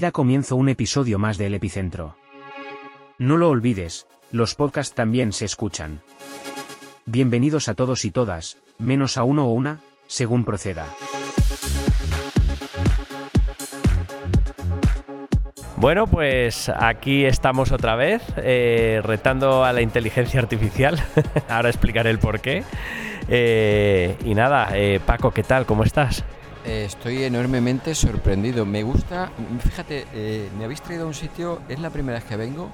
Comienzo un episodio más de El Epicentro. No lo olvides, los podcasts también se escuchan. Bienvenidos a todos y todas, menos a uno o una, según proceda. Bueno, pues aquí estamos otra vez, eh, retando a la inteligencia artificial. Ahora explicaré el por qué. Eh, y nada, eh, Paco, ¿qué tal? ¿Cómo estás? Eh, estoy enormemente sorprendido. Me gusta, fíjate, eh, me habéis traído a un sitio, es la primera vez que vengo,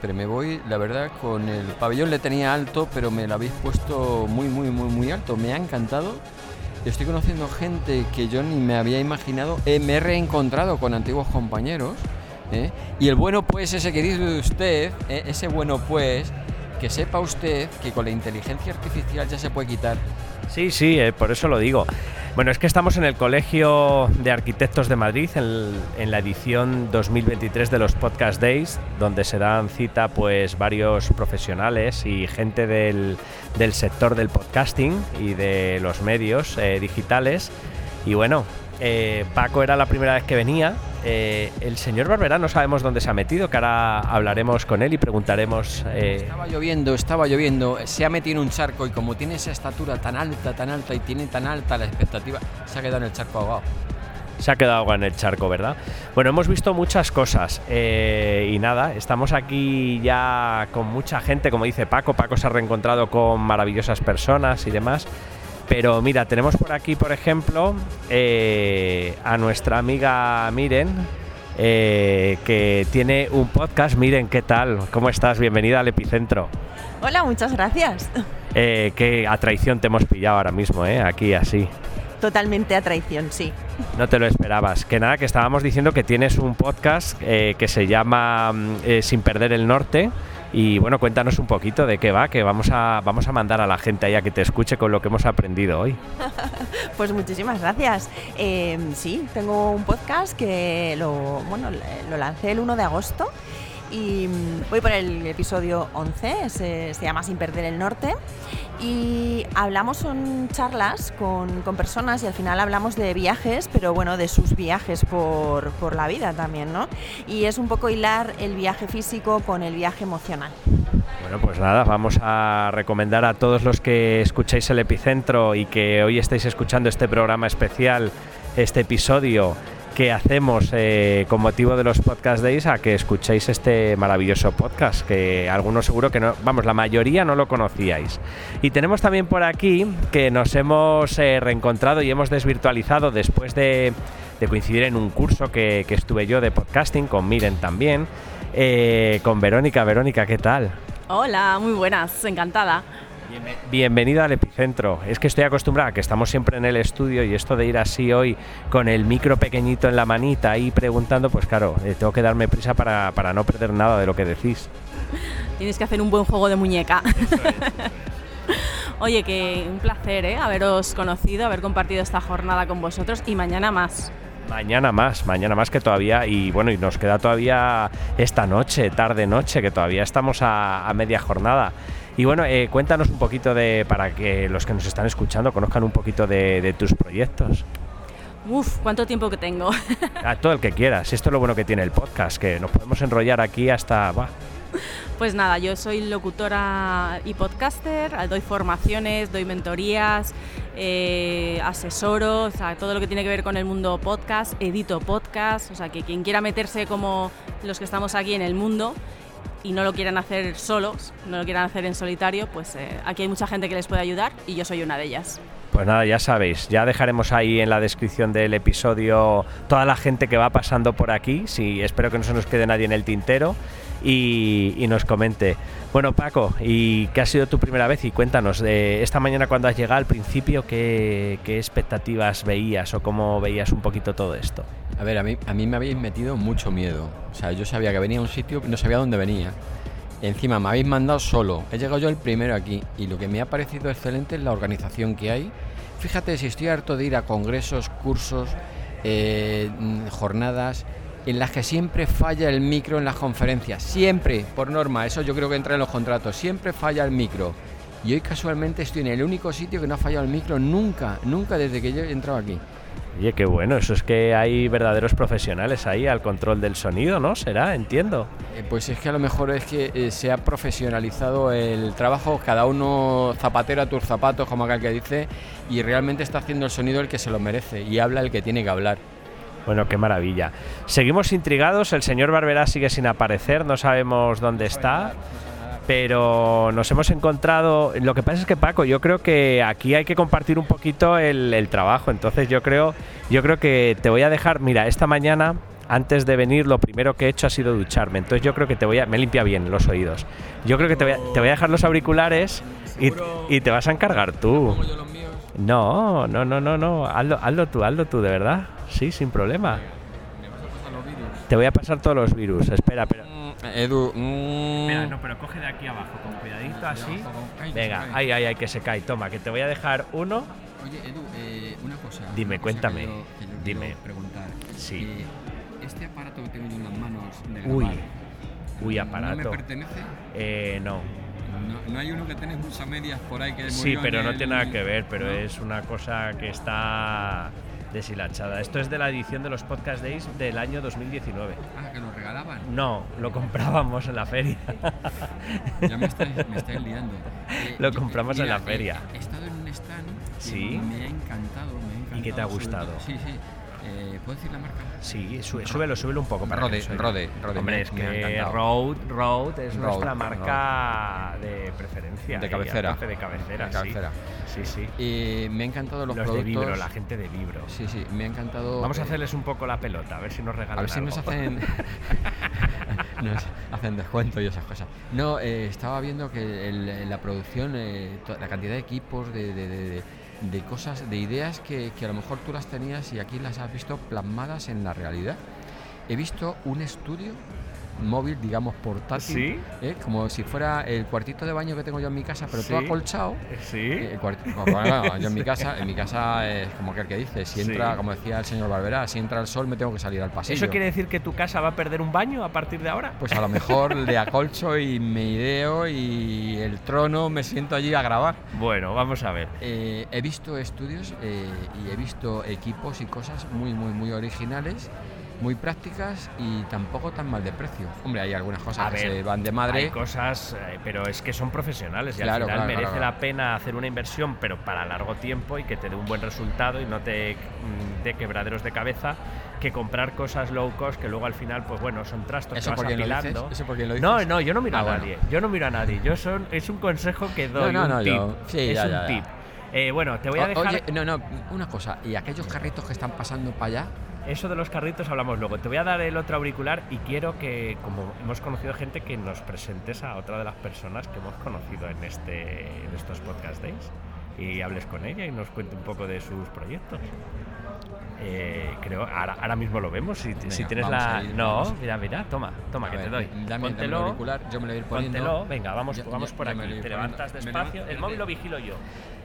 pero me voy, la verdad, con el pabellón le tenía alto, pero me lo habéis puesto muy, muy, muy, muy alto. Me ha encantado. Estoy conociendo gente que yo ni me había imaginado. Eh, me he reencontrado con antiguos compañeros. Y el bueno pues, ese que dice usted, ese bueno pues, que sepa usted que con la inteligencia artificial ya se puede quitar. Sí, sí, por eso lo digo. Bueno, es que estamos en el Colegio de Arquitectos de Madrid, en, la edición 2023 de los Podcast Days, donde se dan cita pues varios profesionales y gente del, sector del podcasting y de los medios eh, digitales. Y bueno, eh, Paco era la primera vez que venía. Eh, el señor Barberá no sabemos dónde se ha metido, que ahora hablaremos con él y preguntaremos. Eh, estaba lloviendo, estaba lloviendo, se ha metido en un charco y como tiene esa estatura tan alta, tan alta y tiene tan alta la expectativa, se ha quedado en el charco ahogado. Se ha quedado agua en el charco, ¿verdad? Bueno, hemos visto muchas cosas y nada, estamos aquí ya con mucha gente, como dice Paco. Paco se ha reencontrado con maravillosas personas y demás. Pero mira, tenemos por aquí, por ejemplo, eh, a nuestra amiga Miren, eh, que tiene un podcast. Miren, ¿qué tal? ¿Cómo estás? Bienvenida al Epicentro. Hola, muchas gracias. Eh, qué a traición te hemos pillado ahora mismo, ¿eh? Aquí así. Totalmente a traición, sí. No te lo esperabas. Que nada, que estábamos diciendo que tienes un podcast que se llama mm, Sin Perder el Norte y bueno, cuéntanos un poquito de qué va, que vamos a, vamos a mandar a la gente ahí a que te escuche con lo que hemos aprendido hoy. pues muchísimas gracias. Em, sí, tengo un podcast que lo, bueno, lo lancé el 1 de agosto y mm, voy por el episodio 11, se, llama Sin Perder el Norte. Y hablamos, son charlas con, con, personas y al final hablamos de viajes, pero bueno, de sus viajes por, por, la vida también, ¿no? Y es un poco hilar el viaje físico con el viaje emocional. Bueno, pues nada, vamos a recomendar a todos los que escucháis el epicentro y que hoy estáis escuchando este programa especial, este episodio que hacemos eh, con motivo de los Podcast Days a que escuchéis este maravilloso podcast, que algunos seguro que no, vamos, la mayoría no lo conocíais. Y tenemos también por aquí que nos hemos eh, reencontrado y hemos desvirtualizado después de, coincidir en un curso que, estuve yo de podcasting, con Miren también, eh, con Verónica. Verónica, ¿qué tal? Hola, muy buenas, encantada. Bienvenida al epicentro. Es que estoy acostumbrada, que estamos siempre en el estudio y esto de ir así hoy con el micro pequeñito en la manita ahí preguntando, pues claro, eh, tengo que darme prisa para, no perder nada de lo que decís. Tienes que hacer un buen juego de muñeca. Oye, que un placer ¿eh? haberos conocido, haber compartido esta jornada con vosotros y mañana más. Mañana más, mañana más que todavía, y bueno, y nos queda todavía esta noche, tarde noche, que todavía estamos a media jornada. Y bueno, eh, cuéntanos un poquito de, para que los que nos están escuchando conozcan un poquito de, tus proyectos. Uf, ¿cuánto tiempo que tengo? A todo el que quieras. Esto es lo bueno que tiene el podcast, que nos podemos enrollar aquí hasta... Pues nada, yo soy locutora y podcaster, doy formaciones, doy mentorías, eh, asesoro, o sea, todo lo que tiene que ver con el mundo podcast, edito podcast, o sea, que quien quiera meterse como los que estamos aquí en el mundo, y no lo quieran hacer solos, no lo quieran hacer en solitario, pues eh, aquí hay mucha gente que les puede ayudar y yo soy una de ellas. Pues nada, ya sabéis, ya dejaremos ahí en la descripción del episodio toda la gente que va pasando por aquí, sí, espero que no se nos quede nadie en el tintero y, nos comente. Bueno, Paco, ¿y qué ha sido tu primera vez? Y cuéntanos, de esta mañana cuando has llegado al principio, ¿qué, ¿qué, expectativas veías o cómo veías un poquito todo esto? A ver, a mí, a mí me habéis metido mucho miedo. O sea, yo sabía que venía a un sitio, no sabía dónde venía. Encima me habéis mandado solo. He llegado yo el primero aquí y lo que me ha parecido excelente es la organización que hay. Fíjate si estoy harto de ir a congresos, cursos, eh, jornadas en las que siempre falla el micro en las conferencias. Siempre, por norma, eso yo creo que entra en los contratos. Siempre falla el micro. Y hoy casualmente estoy en el único sitio que no ha fallado el micro nunca, nunca desde que yo he entrado aquí. Oye, qué bueno, eso es que hay verdaderos profesionales ahí al control del sonido, ¿no? Será, entiendo. Eh, pues es que a lo mejor es que eh, se ha profesionalizado el trabajo, cada uno zapatero a tus zapatos, como acá el que dice, y realmente está haciendo el sonido el que se lo merece y habla el que tiene que hablar. Bueno, qué maravilla. Seguimos intrigados, el señor Barberá sigue sin aparecer, no sabemos dónde está pero nos hemos encontrado. Lo que pasa es que Paco, yo creo que aquí hay que compartir un poquito el, trabajo. Entonces yo creo, yo creo que te voy a dejar. Mira, esta mañana antes de venir lo primero que he hecho ha sido ducharme. Entonces yo creo que te voy a. Me limpia bien los oídos. Yo creo que te voy a, te voy a dejar los auriculares y, y, te vas a encargar tú. No, no, no, no, no. Hazlo, hazlo tú, hazlo tú, de verdad. Sí, sin problema. Te voy a pasar todos los virus. Espera, pero. Edu. Mira, no, pero coge de aquí abajo, con cuidadito así. Venga, ay, ay, ay, que se cae. Toma, que te voy a dejar uno. Oye, Edu, eh, una cosa. Dime, cuéntame. Que yo, que yo Dime. preguntar. Sí. Eh, este aparato que tengo yo en las manos de Uy, uy, ¿No aparato. me pertenece? Eh, no. No, no hay uno que tenés muchas medias por ahí que Sí, murió pero no el- tiene nada que ver, pero ¿no? es una cosa que está deshilachada. Esto es de la edición de los Podcast Days del año 2019. Ah, que lo regalaban. No, lo comprábamos en la feria. Ya me estáis, me estáis liando. Eh, Lo yo- compramos en la feria. He, he estado en un stand que Sí. me ha encantado, me ha encantado. ¿Y qué te ha gustado? Sí, sí. Eh, ¿Puedo decir la marca? Sí, sube- súbelo, súbelo un poco para Rode, que. Rode, Rode, Hombre, es que. Road, Road es nuestra marca de preferencia. De y cabecera. De cabecera, De sí. cabecera. Sí, sí. Eh, me ha encantado los, Los, de productos. Vibro, la gente de Vibro. Sí, sí, me ha encantado. Vamos a eh, hacerles un poco la pelota, a ver si nos regalan A ver si nos hacen, nos hacen descuento y esas cosas. No, eh, estaba viendo que el- la producción, eh, la cantidad de equipos, de, de- de- de- cosas, de ideas que, que a lo mejor tú las tenías y aquí las has visto plasmadas en la realidad. He visto un estudio móvil, digamos, portátil, ¿Sí? ¿eh? como si fuera el cuartito de baño que tengo yo en mi casa, pero Sí. todo acolchado. Sí. Eh, el bueno, yo en mi casa, en mi casa es como que el que dice, si Sí. entra, como decía el señor Barberá, si entra el sol me tengo que salir al pasillo. ¿Eso quiere decir que tu casa va a perder un baño a partir de ahora? Pues a lo mejor le acolcho y me ideo y el trono me siento allí a grabar. Bueno, vamos a ver. Eh, he visto estudios eh, y he visto equipos y cosas muy, muy, muy originales, muy prácticas y tampoco tan mal de precio. Hombre, hay algunas cosas A que ver, se van de madre. Hay cosas, eh, pero es que son profesionales y Claro, al final claro, merece claro, la pena hacer una inversión, pero para largo tiempo y que te dé un buen resultado y no te mm, dé quebraderos de cabeza que comprar cosas low cost que luego al final, pues bueno, son trastos ¿Eso que vas apilando. ¿Eso por lo No, dices? no, yo no miro Ah, a bueno. nadie. Yo no miro a nadie. Yo son, es un consejo que doy, no, un no, tip. yo- sí, es ya, un ya, ya. tip. Eh, bueno, te voy a dejar. Oye, no, no, una cosa. ¿Y aquellos carritos que están pasando para allá? Eso de los carritos hablamos luego. Te voy a dar el otro auricular y quiero que, como hemos conocido gente, que nos presentes a otra de las personas que hemos conocido en, este, en estos podcast days y hables con ella y nos cuente un poco de sus proyectos. Eh, creo, ahora, ahora mismo lo vemos. Si, si Venga, tienes vamos la. ir, no, vamos. mira, mira, toma, toma, A que ver, te doy. Dame, dame el Póntelo, auricular, yo me lo voy a ir poniendo. póntelo. Venga, vamos, Ya- vamos por me aquí. Te levantas Me despacio. levanto- El móvil lo vigilo yo.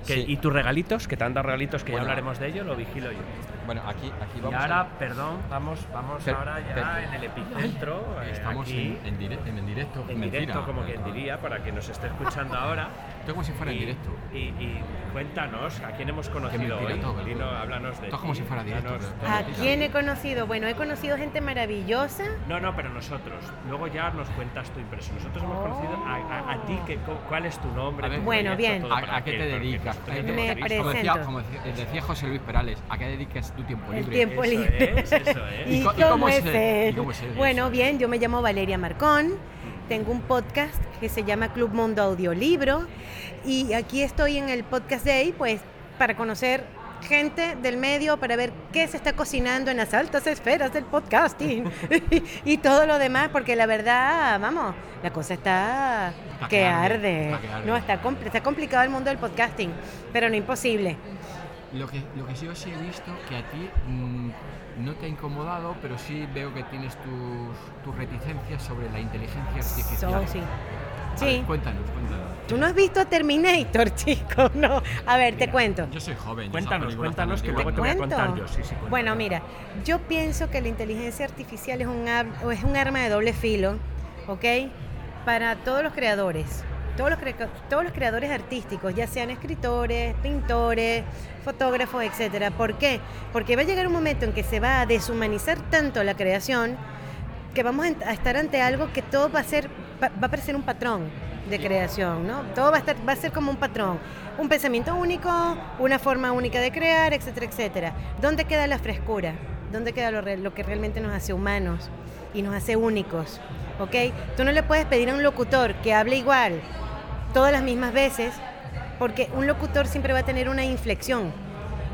Que- Sí. Y tus regalitos, que te han dado regalitos, que ya hablaremos de ello, lo vigilo yo. Bueno, aquí, aquí Y vamos. ahora, a- perdón, vamos, vamos Per- ahora ya per- en el epicentro. eh, Estamos aquí, en, en, dire- en directo. en mentira. directo, como quien diría, para que nos esté escuchando ahora. Esto como si fuera en Y- directo. Y, y cuéntanos, ¿a quién hemos conocido hoy? todo, Dino, háblanos de ti, como si fuera directo, ¿A quién he conocido? Bueno, he conocido gente maravillosa. No, no, pero nosotros. Luego ya nos cuentas tu impresión. Nosotros hemos conocido a, a- a ti, que, ¿cuál es tu nombre? A ver. tu Bueno, bien. todo ¿A, qué te dedicas? te Me como, decía, presento. como decía, José Luis Perales, ¿a qué dedicas tu tiempo El libre? tiempo Eso libre. es, eso es. ¿Y, ¿Y co- y cómo, cómo es él? ¿Y cómo es él? Bueno, Eso. bien, yo me llamo Valeria Marcón. Tengo un podcast que se llama Club Mundo Audiolibro. Y aquí estoy en el Podcast Day, pues, para conocer gente del medio, para ver qué se está cocinando en las altas esferas del podcasting y todo lo demás, porque la verdad, vamos, la cosa está que arde. que. No, está, compl- está complicado el mundo del podcasting, pero no imposible. Lo que, lo que sí os he visto que a ti mm, no te ha incomodado, pero sí veo que tienes tus, tus reticencias sobre la inteligencia artificial. So, sí. Sí. ver, cuéntanos, cuéntanos. Tú no has visto Terminator, chico, no. A ver, te cuento. Yo soy joven. yo Cuéntanos, cuéntanos, que antiguas luego ¿Te te voy a contar yo. Sí, sí, cuéntame. Bueno, mira, yo pienso que la inteligencia artificial es un, es un arma de doble filo, ¿ok? Para todos los creadores, todos los, todos los creadores artísticos, ya sean escritores, pintores, fotógrafos, etcétera. ¿Por qué? Porque va a llegar un momento en que se va a deshumanizar tanto la creación que vamos a estar ante algo que todo va a ser, va, a parecer un patrón de creación, ¿no? Todo va a, estar, va a ser como un patrón, un pensamiento único, una forma única de crear, etcétera, etcétera. ¿Dónde queda la frescura? ¿Dónde queda lo, lo que realmente nos hace humanos y nos hace únicos? ¿Ok? Tú no le puedes pedir a un locutor que hable igual todas las mismas veces, porque un locutor siempre va a tener una inflexión,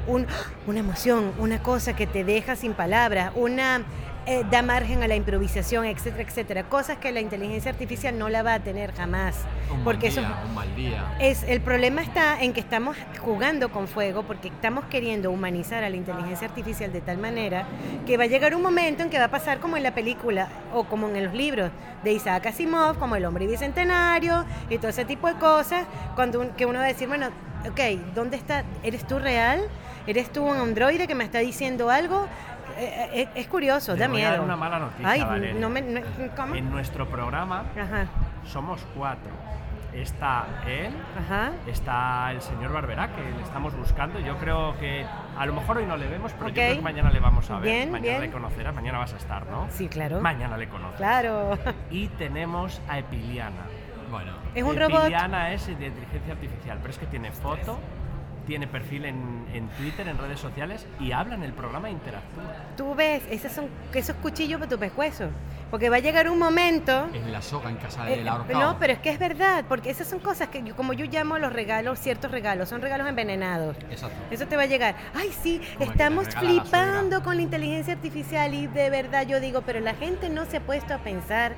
un- una emoción, una cosa que te deja sin palabras, una eh, da margen a la improvisación, etcétera, etcétera. Cosas que la inteligencia artificial no la va a tener jamás. Un porque mal eso un mal día. es el problema está en que estamos jugando con fuego porque estamos queriendo humanizar a la inteligencia artificial de tal manera que va a llegar un momento en que va a pasar como en la película o como en los libros de Isaac Asimov, como El hombre bicentenario y todo ese tipo de cosas, cuando un- que uno va a decir, bueno, ok, ¿dónde está? ¿Eres tú real? ¿Eres tú un androide que me está diciendo algo? Eh, eh, es curioso, Te da voy a miedo. dar una mala noticia, Ay, Valeria. no me... no- ¿Cómo? En nuestro programa Ajá, somos cuatro. Está él, ajá. está el señor Barberá, que le estamos buscando. Yo creo que a lo mejor hoy no le vemos, pero yo creo que mañana le vamos a ver. Bien, mañana bien. le conocerás, mañana vas a estar, ¿no? Sí, claro. Mañana le conoces. Claro. Y tenemos a Epiliana. Bueno, Es un robot. Epiliana es de inteligencia artificial, pero es que tiene foto, tiene perfil en, en Twitter, en redes sociales y habla en el programa e interactúa. Tú ves, esos son esos cuchillos para tu pescuezo. Porque va a llegar un momento. es la soga en casa eh, del ahorcado. no, pero es que es verdad, porque esas son cosas que, yo- como yo llamo los regalos, ciertos regalos, son regalos envenenados. Exacto. Eso te va a llegar. Ay, sí, Como estamos flipando con la inteligencia artificial y de verdad yo digo, pero la gente no se ha puesto a pensar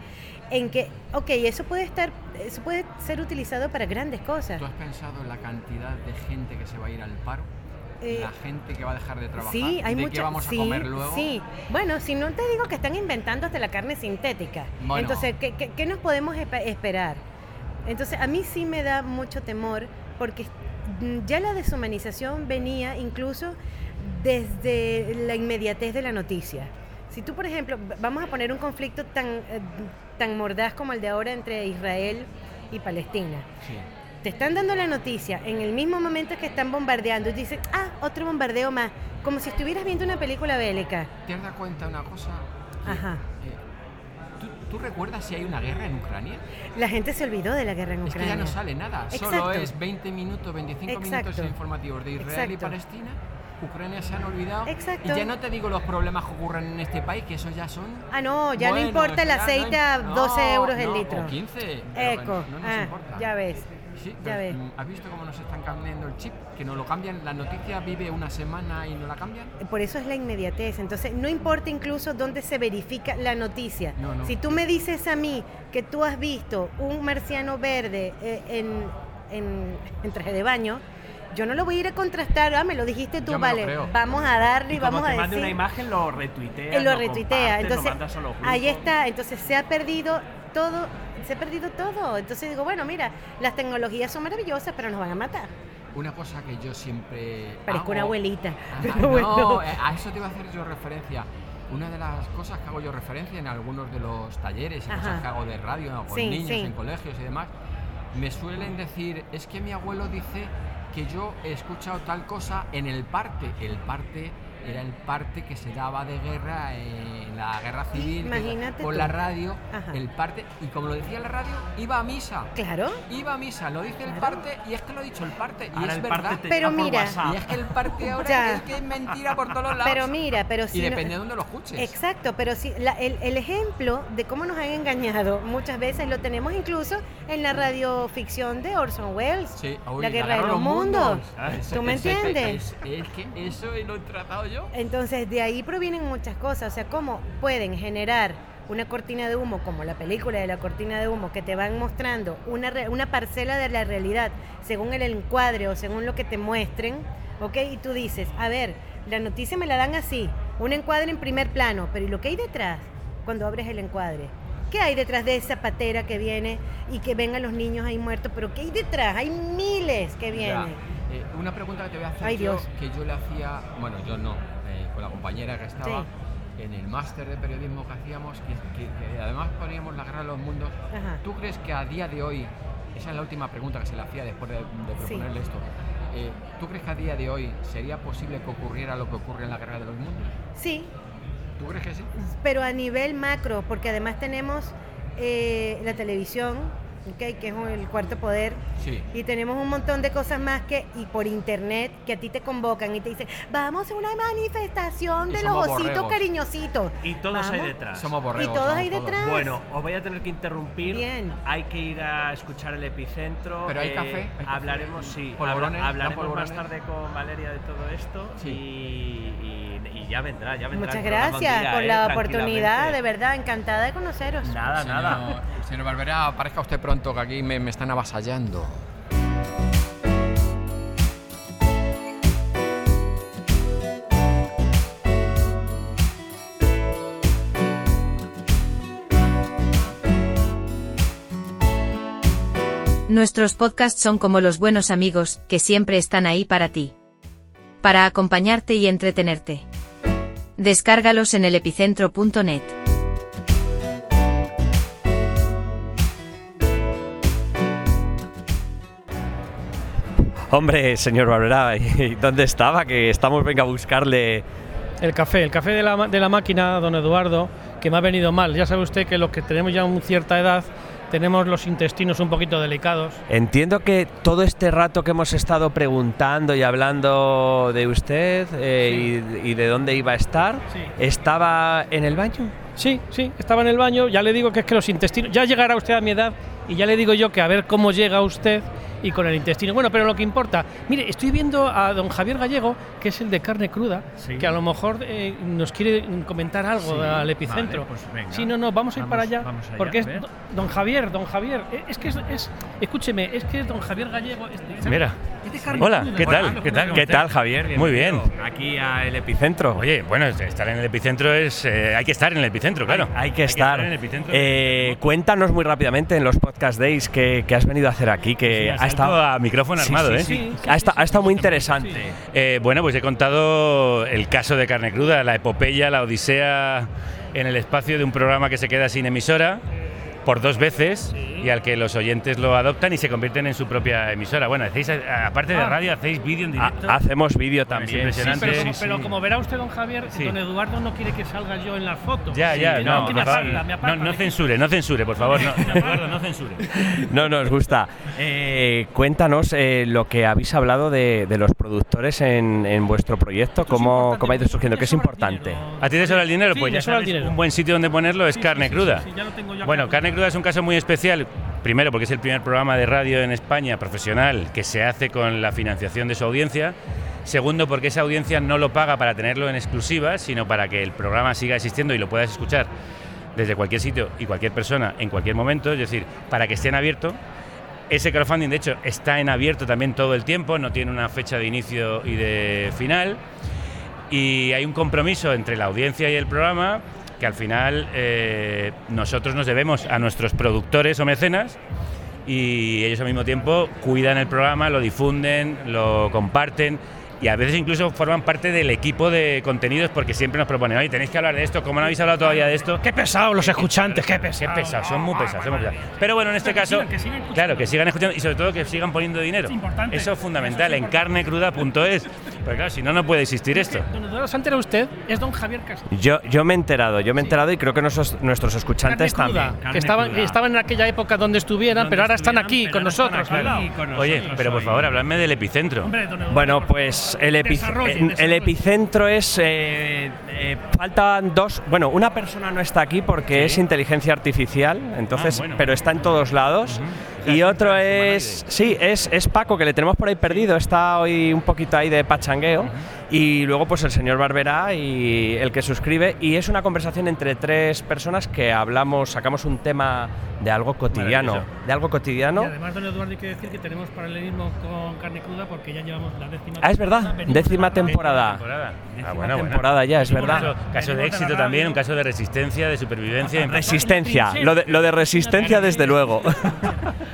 en que, ok, eso puede estar, eso puede ser utilizado para grandes cosas. ¿Tú has pensado en la cantidad de gente que se va a ir al paro? Eh, la gente que va a dejar de trabajar. Sí, hay ¿De qué vamos sí, a comer luego? Sí, bueno, si no te digo que están inventando hasta la carne sintética. Bueno. Entonces, ¿qué, qué, qué nos podemos espe- esperar? Entonces, a mí sí me da mucho temor porque ya la deshumanización venía incluso desde la inmediatez de la noticia. Si tú, por ejemplo, vamos a poner un conflicto tan, eh, tan mordaz como el de ahora entre Israel y Palestina Sí. te están dando la noticia en el mismo momento que están bombardeando y dicen, ah, otro bombardeo más, como si estuvieras viendo una película bélica. ¿Te dado cuenta una cosa? Ajá. eh, ¿tú, tú recuerdas si hay una guerra en Ucrania? La gente se olvidó de la guerra en Es que Ucrania. ya no sale nada. Solo es 20 minutos, 25 minutos informativos de Israel y. Palestina. Ucrania se han olvidado. Exacto. Y ya no te digo los problemas que ocurren en este país, que esos ya son. Ah, no, ya Bueno, no importa el no aceite a im- 12 no, euros el no, litro. O 15. pero Eco, bueno, no nos ah, importa. ya ves. Sí, ya pero, ves. mm, ¿Has visto cómo nos están cambiando el chip? Que nos lo cambian, la noticia vive una semana y no la cambian. Por eso es la inmediatez. Entonces, no importa incluso dónde se verifica la noticia. No, no. Si tú me dices a mí que tú has visto un marciano verde eh, en, en, en traje de baño, yo no lo voy a ir a contrastar. Ah, me lo dijiste tú, Yo me lo vale. creo. Vamos a darle y, vamos te a mande decir. una imagen, lo retuitea. Él lo retuitea. Entonces, mandas a los ahí está. Entonces, se ha perdido todo. Se ha perdido todo. Entonces digo, bueno, mira, las tecnologías son maravillosas, pero nos van a matar. Una cosa que yo siempre. Parezco hago- una abuelita. Ah, Pero no, bueno. eh, a eso te iba a hacer yo referencia. Una de las cosas que hago yo referencia en algunos de los talleres y Ajá. cosas que hago de radio con Sí, niños sí. en colegios y demás, me suelen decir, es que mi abuelo dice que yo he escuchado tal cosa en el parte. El parte era el parte que se daba de guerra en la guerra civil Imagínate por tú. la radio, Ajá. el parte, y como lo decía la radio, iba a misa. Claro. Iba a misa, lo dice el parte y es que lo ha dicho el parte y Ahora es el verdad. Pero mira. Y es que el parte ahora Ya. es que es mentira por todos los lados. Pero mira, pero si y no- depende de dónde lo escuches. Exacto, pero si la- el, el ejemplo de cómo nos han engañado muchas veces lo tenemos incluso en la radioficción de Orson Welles. Sí, uy, la guerra de los mundos. ¿Tú me entiendes? Es, es que eso lo he tratado yo. Entonces de ahí provienen muchas cosas, o sea, cómo pueden generar una cortina de humo, como la película de la cortina de humo, que te van mostrando una, re- una parcela de la realidad según el encuadre o según lo que te muestren, ¿ok? Y tú dices, a ver, la noticia me la dan así, un encuadre en primer plano, pero ¿y lo que hay detrás cuando abres el encuadre? ¿Qué hay detrás de esa patera que viene y que vengan los niños ahí muertos? Pero ¿qué hay detrás? Hay miles que Ya, vienen. Eh, una pregunta que te voy a hacer Ay, yo, Dios. que yo le hacía, bueno, yo no, eh, con la compañera que estaba en el máster de periodismo que hacíamos, que, que- que además poníamos la guerra de los mundos. Ajá. ¿Tú crees que a día de hoy, esa es la última pregunta que se le hacía después de, de Sí. proponerle esto, eh, ¿tú crees que a día de hoy sería posible que ocurriera lo que ocurre en la guerra de los mundos? Sí, ¿Tú crees que sí? pero a nivel macro, porque además tenemos eh, la televisión, ¿ok? que es el cuarto poder, Sí. y tenemos un montón de cosas más que, y por internet, que a ti te convocan y te dicen, vamos a una manifestación Y de los ositos borregos. cariñositos. Y todos hay Vamos. detrás. Somos borregos. todos somos ahí detrás. Bueno, os voy a tener que interrumpir. Bien. Hay que ir a escuchar el epicentro. Pero hay Eh, café, hay café. Hablaremos, sí. Polvorones, habla- ¿dan hablaremos más polvorones? tarde con Valeria de todo esto. Sí. Y, y- y ya vendrá, ya vendrá. Muchas gracias día, por eh, la oportunidad, de verdad, encantada de conoceros. Nada, nada. Señor Barberá, aparezca usted pronto, que aquí me, me están avasallando. Nuestros podcasts son como los buenos amigos, que siempre están ahí para ti. Para acompañarte y entretenerte. Descárgalos en elepicentro.net. Hombre, señor Barberá, ¿y ¿dónde estaba? Que estamos, venga a buscarle. El café, el café de la, de la máquina, don Eduardo, que me ha venido mal. Ya sabe usted que los que tenemos ya una cierta edad tenemos los intestinos un poquito delicados. Entiendo que todo este rato que hemos estado preguntando y hablando de usted eh, y, y de dónde iba a estar, Sí. estaba en el baño. Sí, sí, estaba en el baño, ya le digo que es que los intestinos, ya llegará usted a mi edad y ya le digo yo que a ver cómo llega usted y con el intestino. Bueno, pero lo que importa, mire, estoy viendo a don Javier Gallego, que es el de carne cruda, Sí. que a lo mejor eh, nos quiere comentar algo Sí, al epicentro. vale, pues venga. sí, no, no, vamos a ir Vamos- para allá, vamos allá, porque es don Javier, don Javier, eh, es que es, es- escúcheme, es que es don Javier Gallego. es de- Mira. es de carne Hola, cruda. ¿qué tal? Hola, ¿Qué tal? ¿Qué tal, Javier? Muy bien. Aquí a El Epicentro. Oye, bueno, estar en el epicentro es. eh, hay que estar en el epicentro, claro. Hay, hay que estar. en el epicentro. Eh, cuéntanos muy rápidamente en los podcast days que, que has venido a hacer aquí, que Sí, ha estado a micrófono Sí, armado, sí, ¿eh? sí. ha, esta- ha estado muy interesante. Eh, bueno, pues he contado el caso de Carne Cruda, la epopeya, la odisea en el espacio de un programa que se queda sin emisora por dos veces y al que los oyentes lo adoptan y se convierten en su propia emisora. Bueno, hacéis, eh, aparte de Ah. radio, hacéis vídeo en Ha- directo. hacemos vídeo Bueno, es también. Sí, impresionante. pero, como, pero verá usted, don Javier, don Eduardo no quiere que salga yo en la foto. Ya, ya, no, por me aparta, me no, aparta, no me- censure, no censure, por favor, no, Eduardo, no censure. No nos gusta. Eh, cuéntanos eh, lo que habéis hablado de, de los productores en, en vuestro proyecto, cómo, cómo ha ido surgiendo, que es importante. ¿A ti te sobra el dinero? Sí, pues me ya sobra el sabes, dinero. un buen sitio donde ponerlo es Sí, carne sí, sí, cruda. sí, ya lo tengo Bueno, acá. Carne Cruda es un caso muy especial, primero porque es el primer programa de radio en España profesional que se hace con la financiación de su audiencia. Segundo, porque esa audiencia no lo paga para tenerlo en exclusiva, sino para que el programa siga existiendo y lo puedas escuchar desde cualquier sitio y cualquier persona en cualquier momento, es decir, para que esté en abierto. Ese crowdfunding, de hecho, está en abierto también todo el tiempo, no tiene una fecha de inicio y de final. Y hay un compromiso entre la audiencia y el programa que al final eh, nosotros nos debemos a nuestros productores o mecenas y ellos al mismo tiempo cuidan el programa, lo difunden, lo comparten y a veces incluso forman parte del equipo de contenidos porque siempre nos proponen, oye, tenéis que hablar de esto, como no habéis hablado todavía de esto. Qué pesados los escuchantes, qué Qué pesados. pesados, son muy pesados, son muy pesados. Pero bueno, en este Pero que caso, sigan, que sigan escuchando. claro, que sigan escuchando y sobre todo que sigan poniendo dinero. Es importante. Eso es fundamental, Eso es en carnecruda.es. Porque claro, si no, no puede existir esto. Don Eduardo se entera usted, es don Javier Castillo. Yo, yo me he enterado, yo me he enterado y creo que nuestros, nuestros escuchantes Carne cruda, también. que estaban, estaban en aquella época donde estuvieran, pero ahora están aquí con nosotros. Oye, pero por favor, habladme del epicentro. Hombre, don Eduardo, Bueno, por el, en- el epicentro es. eh, eh, faltan dos. Bueno, una persona no está aquí porque es inteligencia artificial, entonces, Ah, bueno. pero está en todos lados. y otro es, sí, es, es Paco, que le tenemos por ahí perdido, está hoy un poquito ahí de pachangueo. Y luego pues el señor Barberá y el que suscribe. Y es una conversación entre tres personas que hablamos, sacamos un tema de algo cotidiano. De algo cotidiano. Y además, don Eduardo, hay que decir que tenemos paralelismo con carne cruda porque ya llevamos la décima Ah, es verdad, décima temporada. Temporada. Décima Ah, bueno, bueno. temporada ya, es verdad. caso, caso de éxito también, un caso de resistencia, de supervivencia. Resistencia, lo de, lo de resistencia desde luego.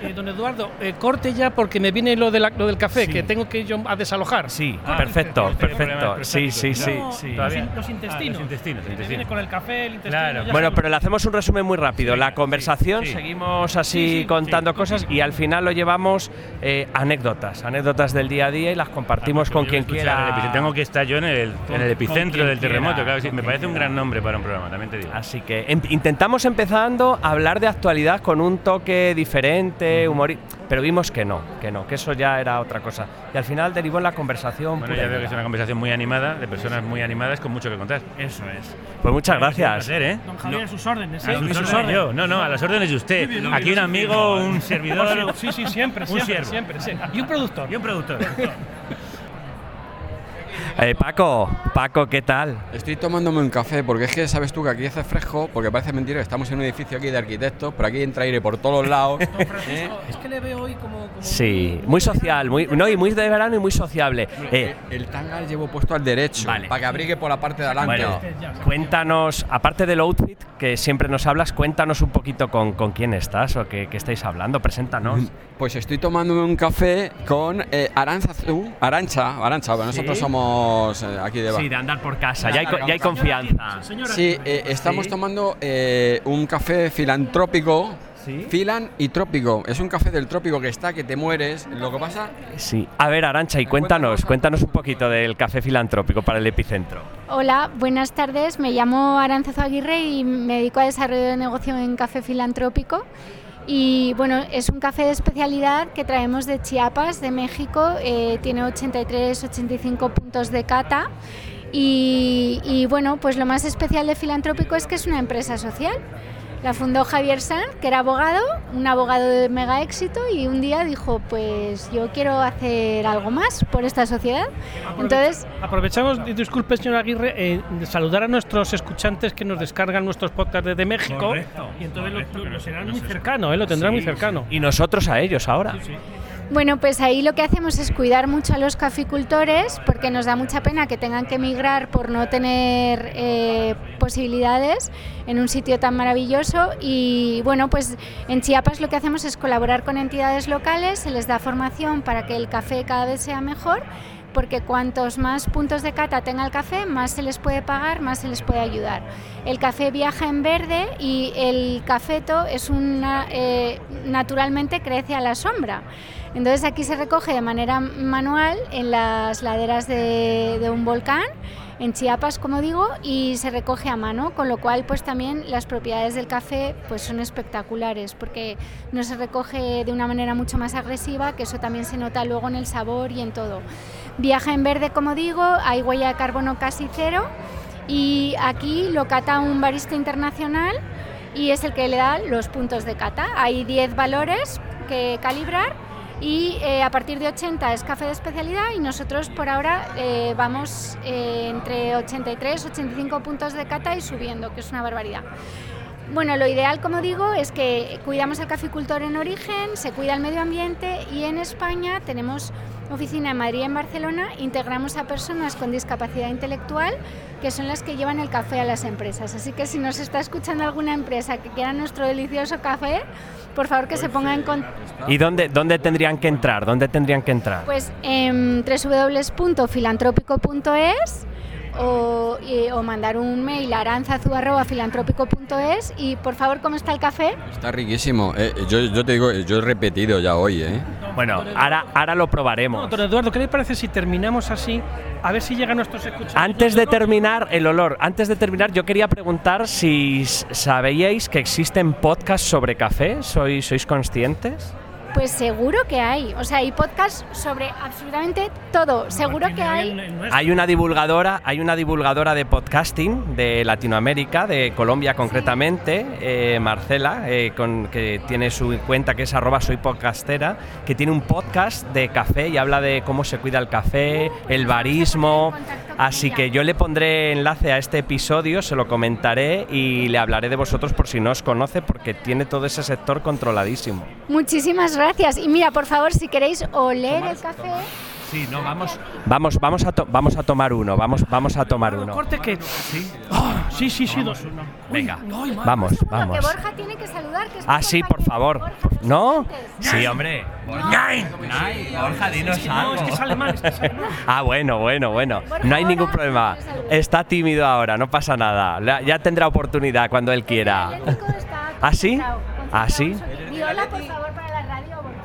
Eh, don Eduardo, eh, corte ya porque me viene lo, de la- lo del café, que tengo que ir yo a desalojar. Sí, Ah, perfecto, problemas perfecto. Sí, sí, sí. prostáticos, sí. Los, Todavía. in- los Ah, intestinos. los intestinos, intestinos. viene con el café, el intestino. Claro. Bueno, pero le hacemos un resumen muy rápido. La conversación, sí. seguimos así Sí, sí, contando sí, cosas sí. y al final lo llevamos eh, anécdotas, anécdotas del día a día y las compartimos con Yo quien quiera. Tengo que estar yo en el, Con- en el con epicentro del terremoto, quiera, claro, sí, me parece un gran nombre para un programa, también te digo. Así que em- intentamos empezando a hablar de actualidad con un toque diferente, humor, pero vimos que no, que no, que eso ya era otra cosa. Y al final derivó en la conversación. Bueno, ya veo que es una conversación muy animada, de personas muy animadas con mucho que contar. Eso es. Pues muchas Un gracias. placer, ¿eh? Don Javier, a sus órdenes. ¿eh? A sus yo, no, no, a las órdenes de usted. Bien, Aquí un bien. amigo, un Por servidor Sí, sí, siempre, Un siempre, siervo. siempre. Y un productor. y un productor. Eh, Paco, Paco, ¿qué tal? Estoy tomándome un café porque es que sabes tú que aquí hace fresco, porque parece mentira que estamos en un edificio aquí de arquitectos, pero aquí entra aire por todos lados. ¿eh? Es que le veo hoy como. como Sí, muy social, muy, no, y muy de verano y muy sociable. Eh, El tanga lo llevo puesto al derecho, Vale. para que abrigue por la parte de adelante. Bueno, cuéntanos, aparte del outfit que siempre nos hablas, cuéntanos un poquito con, con quién estás o qué, qué estáis hablando, preséntanos. Pues estoy tomándome un café con eh, Aranzazú, Arancha, Arancha, bueno, nosotros somos eh, aquí de Sí, de andar por casa, ya hay, ya confianza. Sí, eh, estamos tomando eh, un café filantrópico. Sí. Filan y trópico. Es un café del trópico que está, que te mueres. Lo que pasa. Sí. A ver, Arancha, y cuéntanos, cuéntanos un poquito del café filantrópico para el epicentro. Hola, buenas tardes. Me llamo Aranzazo Aguirre y me dedico a desarrollo de negocio en café filantrópico. Y bueno, es un café de especialidad que traemos de Chiapas, de México. eh, tiene 83, 85 puntos de cata. Y, y bueno, pues lo más especial de Filantrópico es que es una empresa social. La fundó Javier Sanz, que era abogado, un abogado de mega éxito, y un día dijo, pues yo quiero hacer algo más por esta sociedad. Entonces, Aprovechamos, disculpe, señor Aguirre, eh, de saludar a nuestros escuchantes que nos descargan nuestros podcasts desde México. Correcto, y entonces lo- correcto, lo, lo serán muy cercano, ¿eh? lo tendrán muy cercano. sí. Y nosotros a ellos ahora. Bueno, pues ahí lo que hacemos es cuidar mucho a los caficultores porque nos da mucha pena que tengan que emigrar por no tener eh, posibilidades en un sitio tan maravilloso y bueno, pues en Chiapas lo que hacemos es colaborar con entidades locales, se les da formación para que el café cada vez sea mejor porque cuantos más puntos de cata tenga el café, más se les puede pagar, más se les puede ayudar. El café viaja en verde y el cafeto es una, eh, naturalmente crece a la sombra. Entonces aquí se recoge de manera manual en las laderas de, de un volcán, en Chiapas como digo, y se recoge a mano, con lo cual pues también las propiedades del café pues son espectaculares porque no se recoge de una manera mucho más agresiva, que eso también se nota luego en el sabor y en todo. Viaja en verde como digo, hay huella de carbono casi cero y aquí lo cata un barista internacional y es el que le da los puntos de cata. Hay 10 valores que calibrar y eh, a partir de 80 es café de especialidad y nosotros por ahora eh, vamos eh, entre 83 85 puntos de cata y subiendo, que es una barbaridad. Bueno, lo ideal, como digo, es que cuidamos al caficultor en origen, se cuida el medio ambiente y en España tenemos oficina en Madrid y en Barcelona, integramos a personas con discapacidad intelectual que son las que llevan el café a las empresas. Así que si nos está escuchando alguna empresa que quiera nuestro delicioso café, por favor que se ponga en contacto. ¿Y dónde, dónde tendrían que entrar? ¿Dónde tendrían que entrar? Pues en www.filantrópico.es o, y- o mandar un mail a aranzazu.filantrópico.es y por favor, ¿cómo está el café? Está riquísimo. Eh, yo, yo te digo, yo he repetido ya hoy, ¿eh? Bueno, ahora, ahora lo probaremos. Don Eduardo, ¿qué le parece si terminamos así? A ver si llegan nuestros escuchantes. Antes de terminar, el olor. Antes de terminar, yo quería preguntar si sabíais que existen podcasts sobre café. ¿Sois, sois conscientes? Pues seguro que hay. O sea, hay podcasts sobre absolutamente todo. Seguro que hay. Hay una divulgadora, hay una divulgadora de podcasting de Latinoamérica, de Colombia concretamente, eh, Marcela, eh, con, que tiene su cuenta que es arroba soy podcastera, que tiene un podcast de café y habla de cómo se cuida el café, el barismo. Así que yo le pondré enlace a este episodio, se lo comentaré y le hablaré de vosotros por si no os conoce, porque tiene todo ese sector controladísimo. Muchísimas gracias. Y mira, por favor, si queréis oler el café. Sí, no, vamos, vamos, vamos a, to- vamos a tomar uno, vamos, vamos a tomar uno. Corte que. Ah, sí, sí, sí, dos. Venga, Uy, madre. vamos, Que vamos. Borja tiene que saludar. Que es Ah, sí, por favor. Borja, ¿No? Sí, hombre. Borja, dinos No, es que es alemán, es que es alemán. Ah, bueno, bueno, bueno. Borja, No hay ningún problema. Está tímido ahora, no pasa nada. Ya tendrá oportunidad cuando él quiera. ¿Ah, sí? ¿Ah, sí? por favor, para la radio, Borja.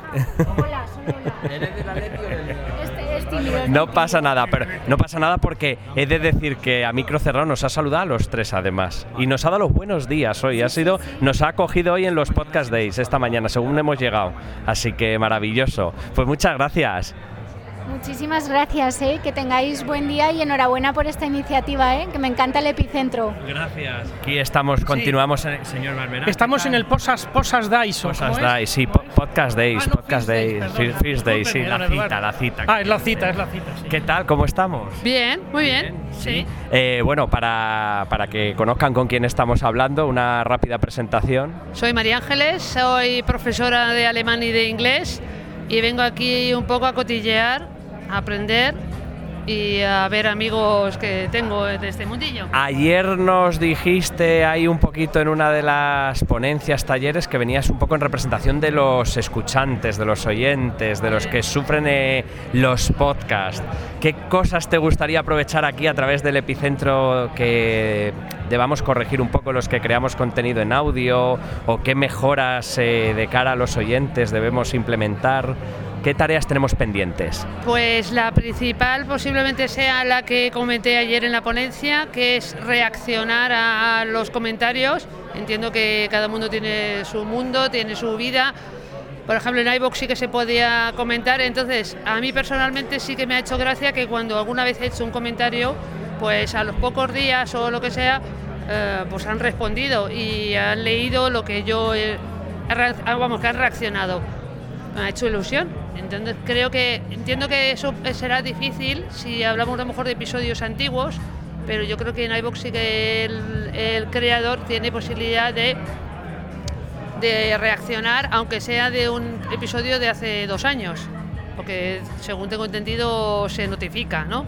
Hola, solo hola. ¿Eres del Atleti o del- Este es tímido. es No tímido. pasa nada, pero no pasa nada porque he de decir que a micro cerrado nos ha saludado a los tres además y nos ha dado los buenos días hoy. Ha sido, nos ha acogido hoy en los podcast days esta mañana según hemos llegado. Así que maravilloso. Pues muchas gracias. Muchísimas gracias, ¿eh? que tengáis buen día y enhorabuena por esta iniciativa, ¿eh? que me encanta el epicentro. Gracias. Aquí estamos, continuamos, eh, señor Barberá. Estamos en el Posas, Posas Days. ¿o Posas? Days, sí, po- podcast days, Ah, no, podcast Days, days, sí, la cita, la cita. Ah, es la cita, es la cita. Sí. ¿Qué tal? ¿Cómo estamos? Bien, muy bien. Sí. Eh, bueno, para, para que conozcan con quién estamos hablando, una rápida presentación. Soy María Ángeles, soy profesora de alemán y de inglés y vengo aquí un poco a cotillear, aprender y a ver amigos que tengo de este mundillo. Ayer nos dijiste ahí un poquito en una de las ponencias, talleres, que venías un poco en representación de los escuchantes, de los oyentes, de los que sufren eh, los podcasts. ¿Qué cosas te gustaría aprovechar aquí a través del epicentro que debamos corregir un poco los que creamos contenido en audio? ¿O qué mejoras eh, de cara a los oyentes debemos implementar? ¿Qué tareas tenemos pendientes? Pues la principal posiblemente sea la que comenté ayer en la ponencia, que es reaccionar a los comentarios. Entiendo que cada mundo tiene su mundo, tiene su vida. Por ejemplo, en iVoox sí que se podía comentar, entonces a mí personalmente sí que me ha hecho gracia que cuando alguna vez he hecho un comentario, pues a los pocos días o lo que sea, eh, pues han respondido y han leído lo que yo he, ah, vamos, que han reaccionado. Me ha hecho ilusión. Entonces creo que entiendo que eso será difícil si hablamos a lo mejor de episodios antiguos, pero yo creo que en iVoox sí que el, el creador tiene posibilidad de de reaccionar, aunque sea de un episodio de hace dos años, porque según tengo entendido se notifica, ¿no?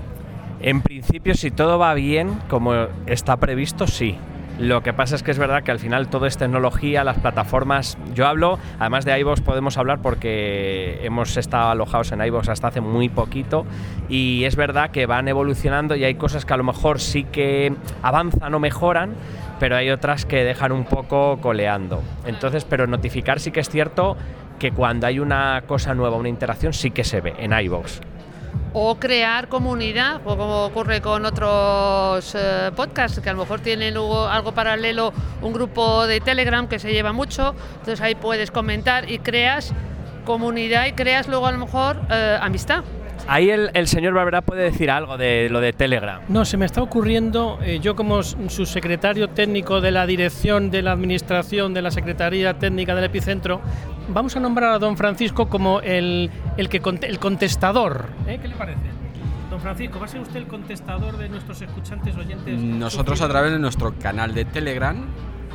En principio, si todo va bien, como está previsto, sí. Lo que pasa es que es verdad que al final todo es tecnología, las plataformas. Yo hablo, además de iVoox podemos hablar porque hemos estado alojados en iVoox hasta hace muy poquito y es verdad que van evolucionando y hay cosas que a lo mejor sí que avanzan o mejoran, pero hay otras que dejan un poco coleando. Entonces, pero notificar sí que es cierto que cuando hay una cosa nueva, una interacción, sí que se ve en iVoox. O crear comunidad, o como ocurre con otros eh, podcasts, que a lo mejor tienen luego algo paralelo, un grupo de Telegram que se lleva mucho, entonces ahí puedes comentar y creas comunidad y creas luego a lo mejor eh, amistad. Ahí el, el señor Barberá puede decir algo de lo de Telegram. No, se me está ocurriendo, eh, yo como subsecretario técnico de la dirección de la administración de la Secretaría Técnica del Epicentro, vamos a nombrar a don Francisco como el, el, que el contestador. ¿eh? ¿Qué le parece? Don Francisco, ¿va a ser usted el contestador de nuestros escuchantes oyentes? Nosotros a través de nuestro canal de Telegram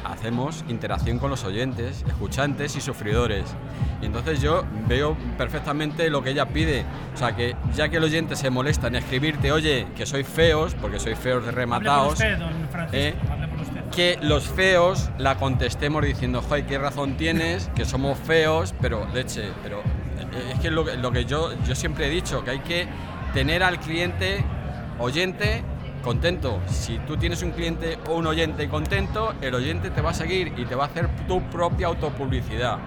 hacemos interacción con los oyentes, escuchantes y sufridores. Y entonces yo veo perfectamente lo que ella pide. O sea, que ya que el oyente se molesta en escribirte, oye, que sois feos, porque sois feos de Hable por rematados, usted, don Francisco, eh, hable por usted. que los feos la contestemos diciendo, joder, qué razón tienes, que somos feos, pero leche, pero eh, es que lo, lo que yo, yo siempre he dicho, que hay que tener al cliente oyente contento. Si tú tienes un cliente o un oyente contento, el oyente te va a seguir y te va a hacer tu propia autopublicidad.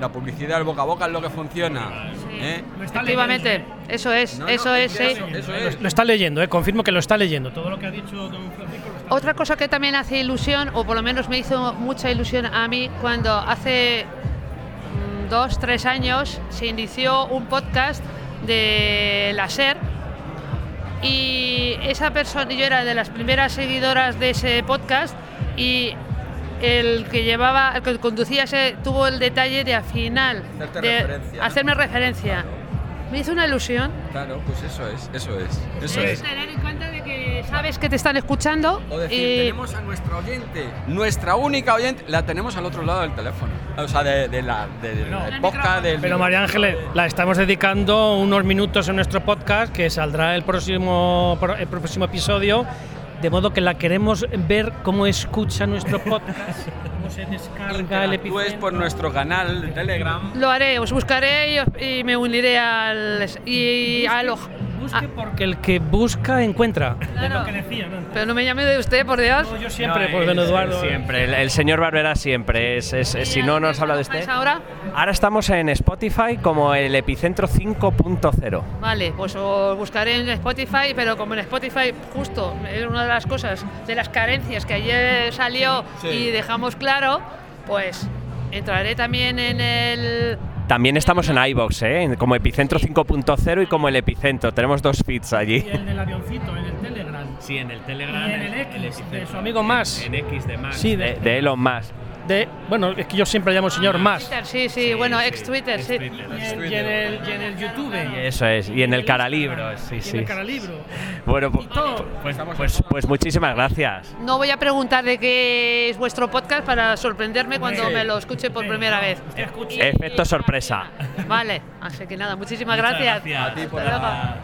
La publicidad, el boca a boca es lo que funciona. ¿eh? Efectivamente, eso es, No, no, eso es, sí. eso, eso es. Lo está leyendo, eh, confirmo que lo está leyendo. Todo lo que ha dicho don Francisco lo está Otra cosa que también hace ilusión, o por lo menos me hizo mucha ilusión a mí, cuando hace dos, tres años se inició un podcast de la SER y esa persona, yo era de las primeras seguidoras de ese podcast y el que llevaba, el que conducía ese tuvo el detalle de al final Hacerte de referencia, ¿no? hacerme referencia. Me hizo una ilusión. Claro, pues eso es, eso es. Eso Es es. Sabes que te están escuchando O decir, y tenemos a nuestra oyente, nuestra única oyente, la tenemos al otro lado del teléfono. O sea, de, de la de, de la podcast del. Pero María Ángeles, la estamos dedicando unos minutos en nuestro podcast que saldrá el próximo, el próximo episodio, de modo que la queremos ver cómo escucha nuestro podcast, se descarga el por nuestro canal de Telegram. lo haré, os buscaré y, os- y me uniré al y a lo- Busque porque el que busca encuentra. Es Claro. lo que decía, ¿no? Pero no me llame de usted, por Dios. yo siempre, No, por don Eduardo. Siempre, el, el señor Barbera siempre. Es, es- es- si no nos habla de ¿Estáis este. ahora? Ahora estamos en Spotify como el epicentro 5.0. Vale, pues os buscaré en Spotify, pero como en Spotify justo es una de las cosas, de las carencias que ayer salió Sí. y dejamos claro, pues entraré también en el... También estamos en iBox, ¿eh? En- como epicentro 5.0 y como el epicentro. Tenemos dos feeds allí. Y el del avioncito, en el Telegram. Sí, en el Y Telegram. en el X, de su amigo más. X de más. Sí, de, Elon Musk. De, bueno, es que yo siempre llamo señor más. Twitter, sí, sí, bueno, ex Twitter, sí. Y en, y en el, y en el YouTube. Eso es. Y en el Caralibro. Sí, Y en sí. el Caralibro. Bueno, pu- todo. pues, pues, pues muchísimas gracias. No voy a preguntar de qué es vuestro podcast para sorprenderme cuando me lo escuche por primera vez. Efecto sorpresa. Vale, así que nada, muchísimas gracias. A ti por la-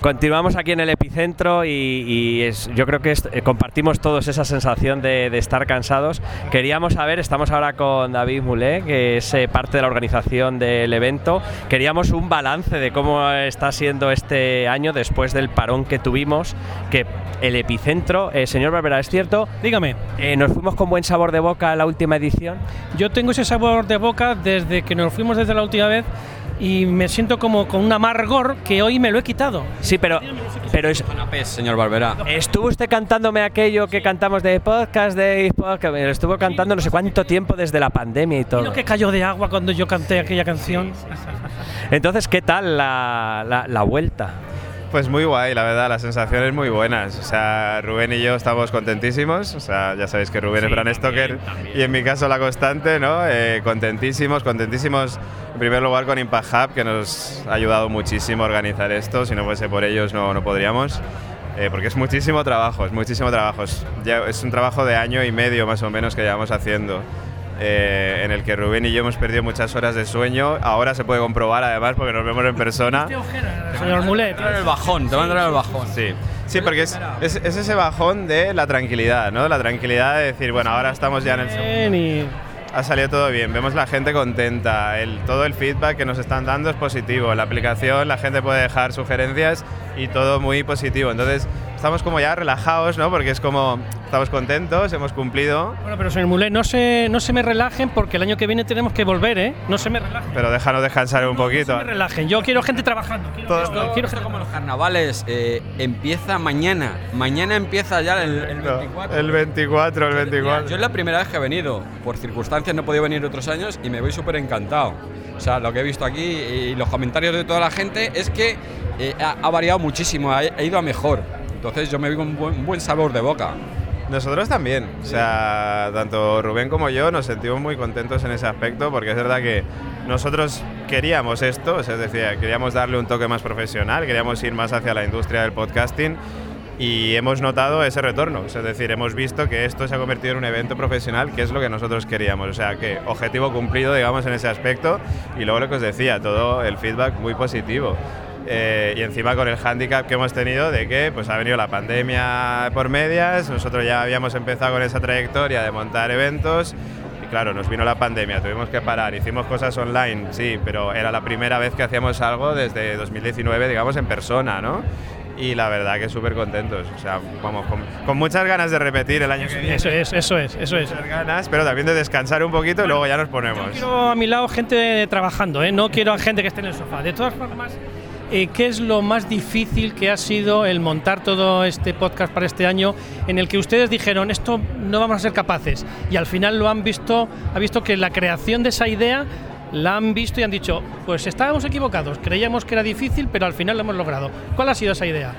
Continuamos aquí en el epicentro y, y es- yo creo que es- eh, compartimos todos esa sensación de, de estar cansados. Queríamos saber, estamos ahora con David Mulé, que es eh, parte de la organización del evento. Queríamos un balance de cómo está siendo este año después del parón que tuvimos, que el epicentro, eh, señor Barbera, ¿es cierto? Dígame, Eh, nos fuimos con buen sabor de boca a la última edición. yo tengo ese sabor de boca desde que nos fuimos desde la última vez y me siento como con un amargor que hoy me lo he quitado. Sí, pero, pero es, Canapés, señor Barbera. Estuvo usted cantándome aquello que cantamos de podcast, de podcast, me lo estuvo cantando no sé cuánto tiempo desde la pandemia y Y todo. lo que cayó de agua cuando yo canté aquella canción. Entonces, ¿qué tal la, la- la vuelta? Pues muy guay, la verdad, las sensaciones muy buenas. O sea, Rubén y yo estamos contentísimos. O sea, ya sabéis que Rubén Sí, es Bran Stoker también. y en mi caso la constante, ¿no? Eh, contentísimos, contentísimos en primer lugar con Impact Hub, que nos ha ayudado muchísimo a organizar esto. Si no fuese por ellos no, no podríamos. Eh, porque es muchísimo trabajo, es muchísimo trabajo. Es, ya- es un trabajo de año y medio más o menos que llevamos haciendo. Eh, en el que Rubén y yo hemos perdido muchas horas de sueño. Ahora se puede comprobar además porque nos vemos en persona. Señor Mulet. Te va a entrar el bajón, te va a entrar el bajón. Sí, sí, porque es, es, es ese bajón de la tranquilidad, ¿no? La tranquilidad de decir, bueno, ahora estamos ya en el segundo. Ha salido todo bien, vemos la gente contenta, el, todo el feedback que nos están dando es positivo. En la aplicación la gente puede dejar sugerencias y todo muy positivo. Entonces estamos como ya relajados, ¿no? Porque es como, estamos contentos, hemos cumplido, Bueno, pero señor Mulet, no se, no se me relajen porque el año que viene tenemos que volver, ¿eh? No se me relajen. pero déjanos descansar un No poquito. se me relajen. Yo quiero gente trabajando. Quiero, Todo- quiero- quiero gente Como los carnavales, eh, empieza mañana. Mañana empieza ya el, el No, 24. El 24, el 24. Yo es la primera vez que he venido. Por circunstancias no he podido venir otros años y me voy súper encantado. O sea, lo que he visto aquí y los comentarios de toda la gente es que eh, ha, ha variado muchísimo, ha, ha ido a mejor. Entonces yo me vi con un buen, un buen sabor de boca. Nosotros también, o sea, tanto Rubén como yo nos sentimos muy contentos en ese aspecto porque es verdad que nosotros queríamos esto, o sea, es decir, queríamos darle un toque más profesional, queríamos ir más hacia la industria del podcasting y hemos notado ese retorno, o sea, es decir, hemos visto que esto se ha convertido en un evento profesional, que es lo que nosotros queríamos, o sea, que objetivo cumplido, digamos, en ese aspecto. Y luego lo que os decía, todo el feedback muy positivo. Eh, y encima con el hándicap que hemos tenido de que pues ha venido la pandemia por medias, nosotros ya habíamos empezado con esa trayectoria de montar eventos y claro, nos vino la pandemia, tuvimos que parar, hicimos cosas online, sí, pero era la primera vez que hacíamos algo desde 2019, digamos, en persona, ¿no? Y la verdad que súper contentos, o sea, vamos, con, con muchas ganas de repetir el año que viene. Eso es, eso es, eso es. Muchas ganas, pero también de descansar un poquito y luego ya nos ponemos. Quiero a mi lado gente trabajando, ¿eh? no quiero a gente que esté en el sofá. De todas formas, eh, ¿qué es lo más difícil que ha sido el montar todo este podcast para este año en el que ustedes dijeron esto no vamos a ser capaces y al final lo han visto, ha visto que la creación de esa idea la han visto y han dicho, pues estábamos equivocados, creíamos que era difícil, pero al final lo hemos logrado. ¿Cuál ha sido esa idea?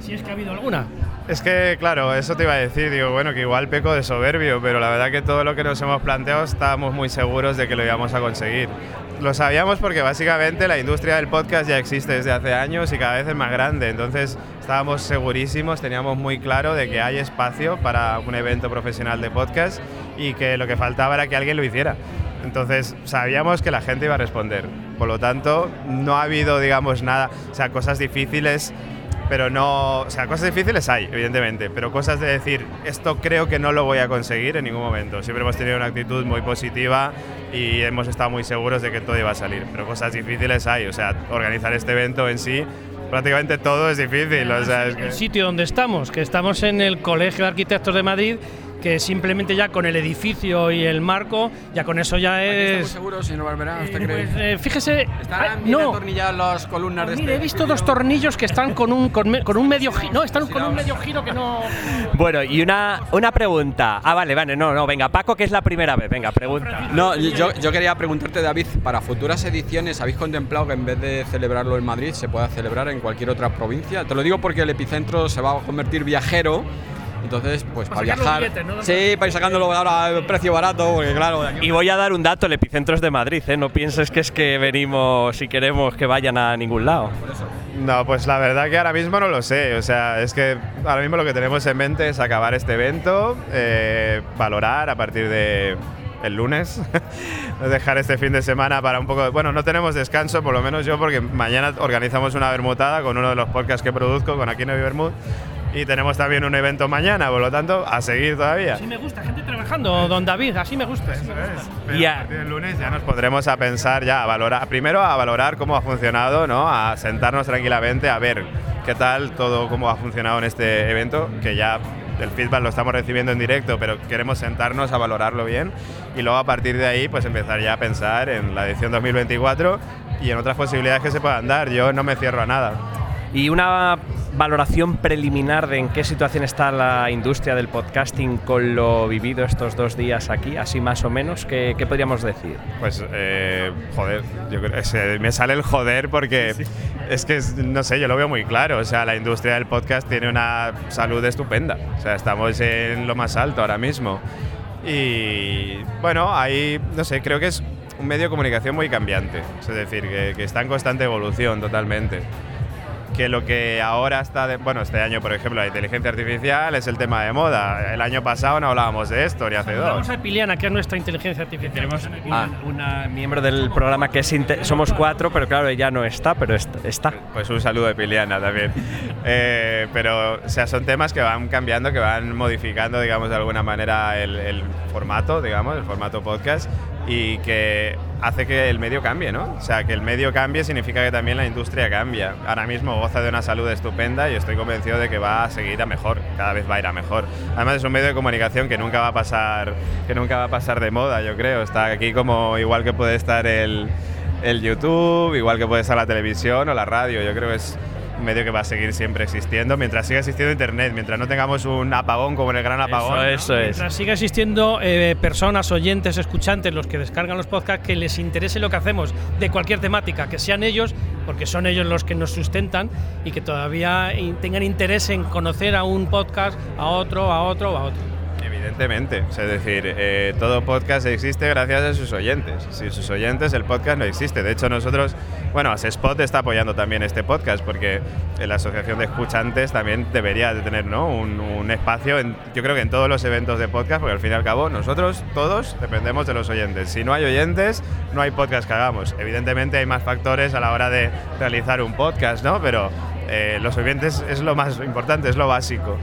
Si es que ha habido alguna. Es que, claro, eso te iba a decir, digo, bueno, que igual peco de soberbio, pero la verdad que todo lo que nos hemos planteado estábamos muy seguros de que lo íbamos a conseguir. Lo sabíamos porque básicamente la industria del podcast ya existe desde hace años y cada vez es más grande, entonces estábamos segurísimos, teníamos muy claro de que hay espacio para un evento profesional de podcast y que lo que faltaba era que alguien lo hiciera. Entonces sabíamos que la gente iba a responder. Por lo tanto, no ha habido, digamos, nada, o sea, cosas difíciles pero no, o sea, cosas difíciles hay, evidentemente, pero cosas de decir, esto creo que no lo voy a conseguir en ningún momento. Siempre hemos tenido una actitud muy positiva y hemos estado muy seguros de que todo iba a salir, pero cosas difíciles hay, o sea, organizar este evento en sí prácticamente todo es difícil. O sea, es que... El sitio donde estamos, que estamos en el Colegio de Arquitectos de Madrid, que simplemente ya con el edificio y el marco, ya con eso ya es. ¿Estamos seguros, señor Barberá? ¿Usted Eh, cree? pues, eh, fíjese. ¿Están ah, bien no. atornilladas las columnas de Mire, este he visto dos tornillos que están con un, con, me- con un medio giro. No, están con un medio giro que no. Bueno, y una, una pregunta. Ah, vale, vale, no, no, venga, Paco, que es la primera vez, venga, pregunta. No, yo, yo quería preguntarte, David, para futuras ediciones, ¿habéis contemplado que en vez de celebrarlo en Madrid se pueda celebrar en cualquier otra provincia? Te lo digo porque el epicentro se va a convertir viajero. Entonces, pues para, los viajar. billetes, ¿no? Sí, para ir sacándolo ahora a precio barato, porque claro. Y voy a dar un dato, el epicentro es de Madrid, ¿eh? No pienses que es que venimos y queremos que vayan a ningún lado. No, pues la verdad que ahora mismo no lo sé. O sea, es que ahora mismo lo que tenemos en mente es acabar este evento, eh, valorar a partir de el lunes, dejar este fin de semana para un poco. de- Bueno, no tenemos descanso, por lo menos yo, porque mañana organizamos una bermutada con uno de los podcasts que produzco, con Aquí no hay Bermud, y tenemos también un evento mañana, por lo tanto, a seguir todavía. Así me gusta, gente trabajando, don David, así me gusta. así me gusta. Pero Y a a- partir del lunes ya nos pondremos a pensar, ya a valorar, primero a valorar cómo ha funcionado, ¿no? A sentarnos tranquilamente a ver qué tal todo, cómo ha funcionado en este evento, que ya el feedback lo estamos recibiendo en directo, pero queremos sentarnos a valorarlo bien y luego a partir de ahí pues empezar ya a pensar en la edición 2024 y en otras posibilidades que se puedan dar. Yo no me cierro a nada. Y una valoración preliminar de en qué situación está la industria del podcasting con lo vivido estos dos días aquí, así más o menos, ¿qué, qué podríamos decir? Pues, eh, joder, yo creo, se- me sale el joder porque es que, no sé, yo lo veo muy claro. O sea, la industria del podcast tiene una salud estupenda. O sea, estamos en lo más alto ahora mismo. Y bueno, ahí, no sé, creo que es un medio de comunicación muy cambiante. Es decir, que, que está en constante evolución totalmente que lo que ahora está, de- bueno, este año, por ejemplo, la inteligencia artificial es el tema de moda. El año pasado no hablábamos de esto, ni hace dos. Vamos a Piliana, que es nuestra inteligencia artificial. Tenemos Una, una miembro del programa que es somos cuatro, pero claro, ella no está, pero est- está. Pues un saludo de Piliana también. Eh, pero, o sea, son temas que van cambiando, que van modificando, digamos, de alguna manera el, el formato, digamos, el formato podcast y que hace que el medio cambie, ¿no? O sea, que el medio cambie significa que también la industria cambia. Ahora mismo goza de una salud estupenda y estoy convencido de que va a seguir a mejor, cada vez va a ir a mejor. Además es un medio de comunicación que nunca va a pasar, que nunca va a pasar de moda, yo creo. Está aquí como igual que puede estar el, el YouTube, igual que puede estar la televisión o la radio. Yo creo que es un medio que va a seguir siempre existiendo mientras siga existiendo Internet, mientras no tengamos un apagón como en el gran apagón. ¿no? Eso es. Mientras siga existiendo eh, personas, oyentes, escuchantes, los que descargan los podcasts, que les interese lo que hacemos de cualquier temática, que sean ellos, porque son ellos los que nos sustentan y que todavía tengan interés en conocer a un podcast, a otro, a otro, a otro. Evidentemente, es decir, eh, todo podcast existe gracias a sus oyentes. Sin sus oyentes el podcast no existe. De hecho, nosotros, bueno, Spot está apoyando también este podcast porque la Asociación de Escuchantes también debería de tener ¿no? un, un espacio, en, yo creo que en todos los eventos de podcast, porque al fin y al cabo nosotros todos dependemos de los oyentes. Si no hay oyentes, no hay podcast que hagamos. Evidentemente hay más factores a la hora de realizar un podcast, ¿no? Pero eh, los oyentes es lo más importante, es lo básico.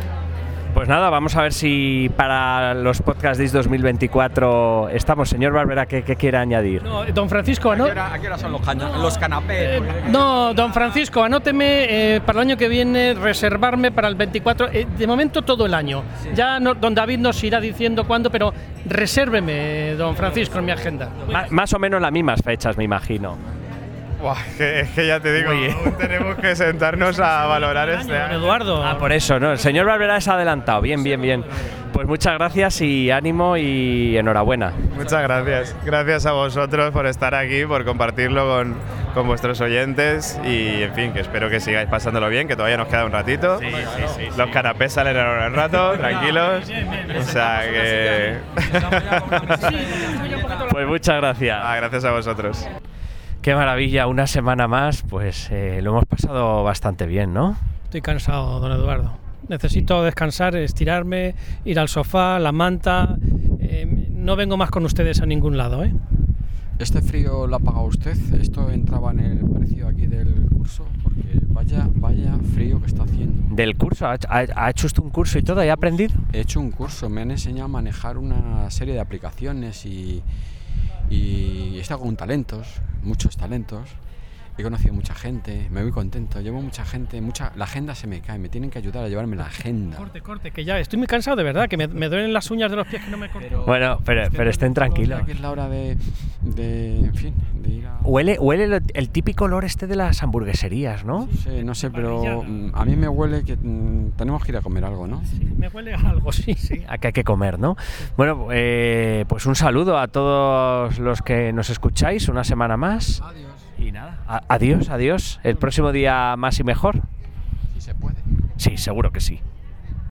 Pues nada, vamos a ver si para los Podcast Days 2024 estamos. Señor Barbera, ¿qué, qué quiere añadir? No, don Francisco, ¿A ¿no? qué hora, a qué hora son los, los canapés? Eh, no, don Francisco, anóteme eh, para el año que viene reservarme para el 24, eh, de momento todo el año. Ya no- don David nos irá diciendo cuándo, pero resérveme, don Francisco, en mi agenda. Más o menos las mismas fechas, me imagino. Buah, que- es que ya te digo, aún tenemos que sentarnos a valorar este año. Eduardo. Ah, por eso, ¿no? El señor Barberá es adelantado. Bien, bien, bien. Pues muchas gracias y ánimo y enhorabuena. Muchas gracias. Gracias a vosotros por estar aquí, por compartirlo con, con vuestros oyentes y, en fin, que espero que sigáis pasándolo bien, que todavía nos queda un ratito. Los canapés salen ahora un rato, tranquilos. O sea que... Pues muchas gracias. Ah, gracias a vosotros. Qué maravilla, una semana más, pues eh, lo hemos pasado bastante bien, ¿no? Estoy cansado, don Eduardo. Necesito descansar, estirarme, ir al sofá, la manta. Eh, no vengo más con ustedes a ningún lado, ¿eh? ¿Este frío lo ha pagado usted? ¿Esto entraba en el precio aquí del curso? Porque vaya, vaya frío que está haciendo. Del curso, ¿ha, ha- ha hecho usted un curso y todo y ha aprendido? He hecho un curso, me han enseñado a manejar una serie de aplicaciones y, y estado con talentos, muchos talentos. He conocido mucha gente, me voy contento, llevo mucha gente, mucha, la agenda se me cae, me tienen que ayudar a llevarme la agenda. Corte, corte, que ya estoy muy cansado de verdad, que me, me duelen las uñas de los pies que no me corto. Bueno, pero, pero estén tranquilos. Que es la hora de, de, en fin, de ir a... Huele, huele el, el típico olor este de las hamburgueserías, ¿no? No sé, no sé, pero a mí me huele que mm, tenemos que ir a comer algo, ¿no? Me huele a algo, sí. sí. A que hay que comer, ¿no? Bueno, eh, pues un saludo a todos los que nos escucháis una semana más. Adiós. Y nada, a- adiós, adiós. El próximo día más y mejor. Si se puede. Sí, seguro que sí.